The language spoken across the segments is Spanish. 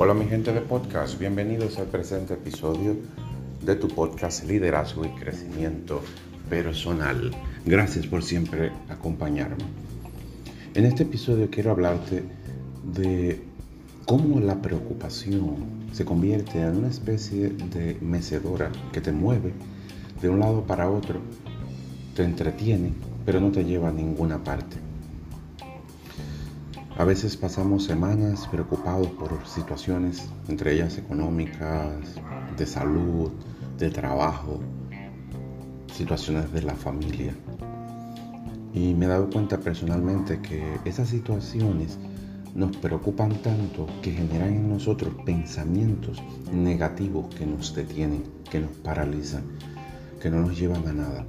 Hola mi gente de podcast, bienvenidos al presente episodio de tu podcast Liderazgo y Crecimiento Personal. Gracias por siempre acompañarme. En este episodio quiero hablarte de cómo la preocupación se convierte en una especie de mecedora que te mueve de un lado para otro, te entretiene, pero no te lleva a ninguna parte. A veces pasamos semanas preocupados por situaciones, entre ellas económicas, de salud, de trabajo, situaciones de la familia. Y me he dado cuenta personalmente que esas situaciones nos preocupan tanto que generan en nosotros pensamientos negativos que nos detienen, que nos paralizan, que no nos llevan a nada.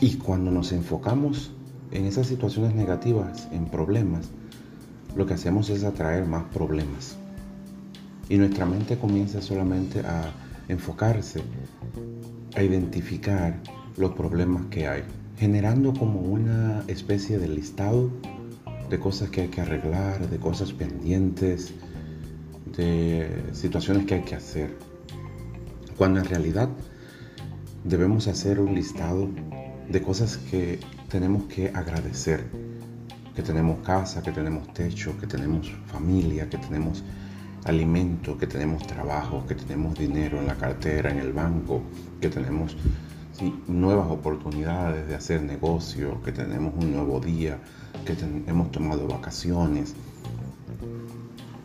Y cuando nos enfocamos en esas situaciones negativas, en problemas, lo que hacemos es atraer más problemas. Y nuestra mente comienza solamente a enfocarse, a identificar los problemas que hay, generando como una especie de listado de cosas que hay que arreglar, de cosas pendientes, de situaciones que hay que hacer. Cuando en realidad debemos hacer un listado de cosas que tenemos que agradecer, que tenemos casa, que tenemos techo, que tenemos familia, que tenemos alimento, que tenemos trabajo, que tenemos dinero en la cartera, en el banco, que tenemos nuevas oportunidades de hacer negocio, que tenemos un nuevo día, que hemos tomado vacaciones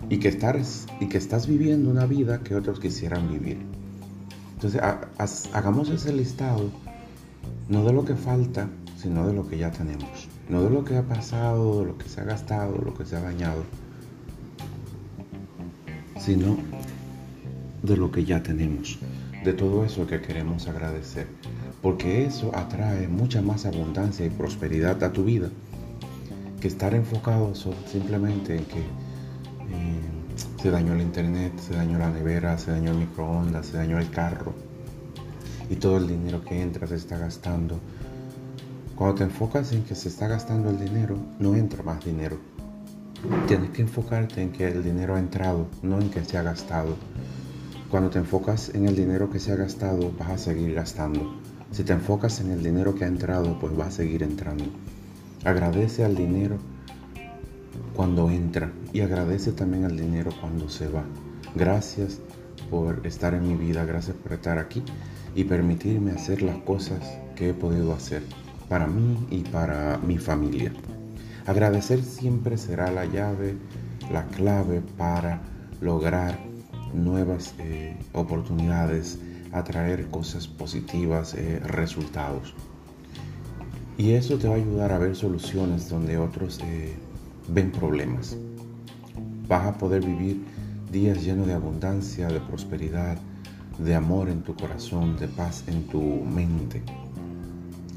y que, estás, y que estás viviendo una vida que otros quisieran vivir. Entonces, hagamos ese listado, no de lo que falta, sino de lo que ya tenemos. No de lo que ha pasado, de lo que se ha gastado, de lo que se ha dañado, sino de lo que ya tenemos, de todo eso que queremos agradecer, porque eso atrae mucha más abundancia y prosperidad a tu vida que estar enfocado simplemente en que eh, se dañó el internet, se dañó la nevera, se dañó el microondas, se dañó el carro y todo el dinero que entra se está gastando cuando te enfocas en que se está gastando el dinero, no entra más dinero. Tienes que enfocarte en que el dinero ha entrado, no en que se ha gastado. Cuando te enfocas en el dinero que se ha gastado, vas a seguir gastando. Si te enfocas en el dinero que ha entrado, pues va a seguir entrando. Agradece al dinero cuando entra y agradece también al dinero cuando se va. Gracias por estar en mi vida, gracias por estar aquí y permitirme hacer las cosas que he podido hacer para mí y para mi familia. Agradecer siempre será la llave, la clave para lograr nuevas eh, oportunidades, atraer cosas positivas, eh, resultados. Y eso te va a ayudar a ver soluciones donde otros eh, ven problemas. Vas a poder vivir días llenos de abundancia, de prosperidad, de amor en tu corazón, de paz en tu mente.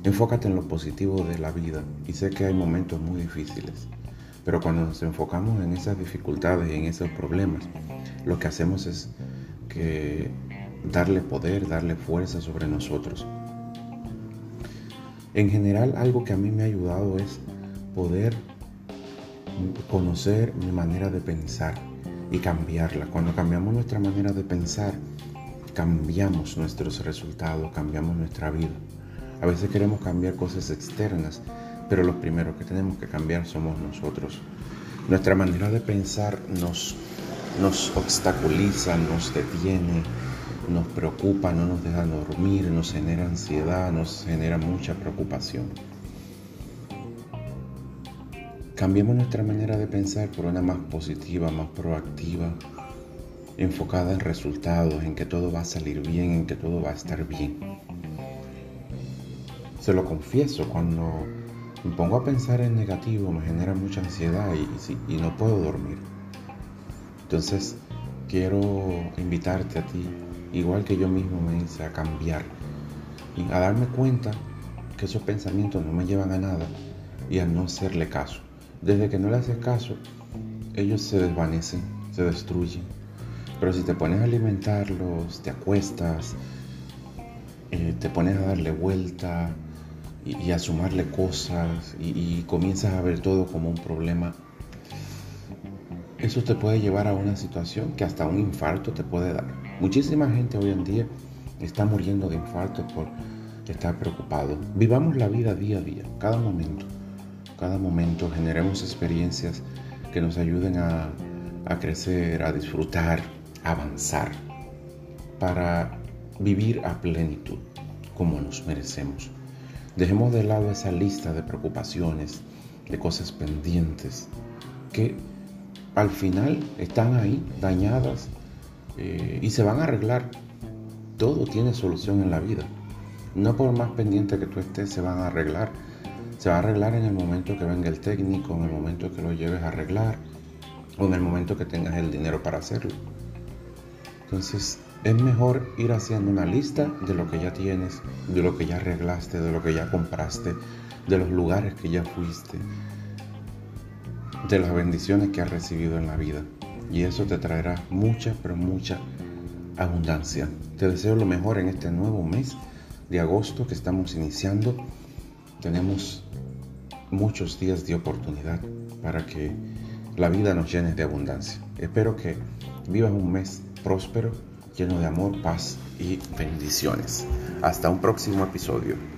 Enfócate en lo positivo de la vida y sé que hay momentos muy difíciles, pero cuando nos enfocamos en esas dificultades y en esos problemas, lo que hacemos es que darle poder, darle fuerza sobre nosotros. En general, algo que a mí me ha ayudado es poder conocer mi manera de pensar y cambiarla. Cuando cambiamos nuestra manera de pensar, cambiamos nuestros resultados, cambiamos nuestra vida. A veces queremos cambiar cosas externas, pero los primeros que tenemos que cambiar somos nosotros. Nuestra manera de pensar nos, nos obstaculiza, nos detiene, nos preocupa, no nos deja dormir, nos genera ansiedad, nos genera mucha preocupación. Cambiemos nuestra manera de pensar por una más positiva, más proactiva, enfocada en resultados, en que todo va a salir bien, en que todo va a estar bien. Se lo confieso, cuando me pongo a pensar en negativo me genera mucha ansiedad y, no puedo dormir. Entonces quiero invitarte a ti, igual que yo mismo me hice, a cambiar y a darme cuenta que esos pensamientos no me llevan a nada y a no hacerle caso. Desde que no le haces caso, ellos se desvanecen, se destruyen. Pero si te pones a alimentarlos, te acuestas, eh, te pones a darle vuelta, y, a sumarle cosas y, comienzas a ver todo como un problema, eso te puede llevar a una situación que hasta un infarto te puede dar. Muchísima gente hoy en día está muriendo de infarto por estar preocupado. Vivamos la vida día a día, cada momento. Cada momento generemos experiencias que nos ayuden a, a crecer, a disfrutar, a avanzar, para vivir a plenitud como nos merecemos. Dejemos de lado esa lista de preocupaciones, de cosas pendientes, que al final están ahí dañadas eh, y se van a arreglar. Todo tiene solución en la vida. No por más pendiente que tú estés, se van a arreglar. Se va a arreglar en el momento que venga el técnico, en el momento que lo lleves a arreglar o en el momento que tengas el dinero para hacerlo. Entonces, es mejor ir haciendo una lista de lo que ya tienes, de lo que ya arreglaste, de lo que ya compraste, de los lugares que ya fuiste, de las bendiciones que has recibido en la vida. Y eso te traerá mucha, pero mucha abundancia. Te deseo lo mejor en este nuevo mes de agosto que estamos iniciando. Tenemos muchos días de oportunidad para que la vida nos llene de abundancia. Espero que vivas un mes próspero, lleno de amor, paz y bendiciones. Hasta un próximo episodio.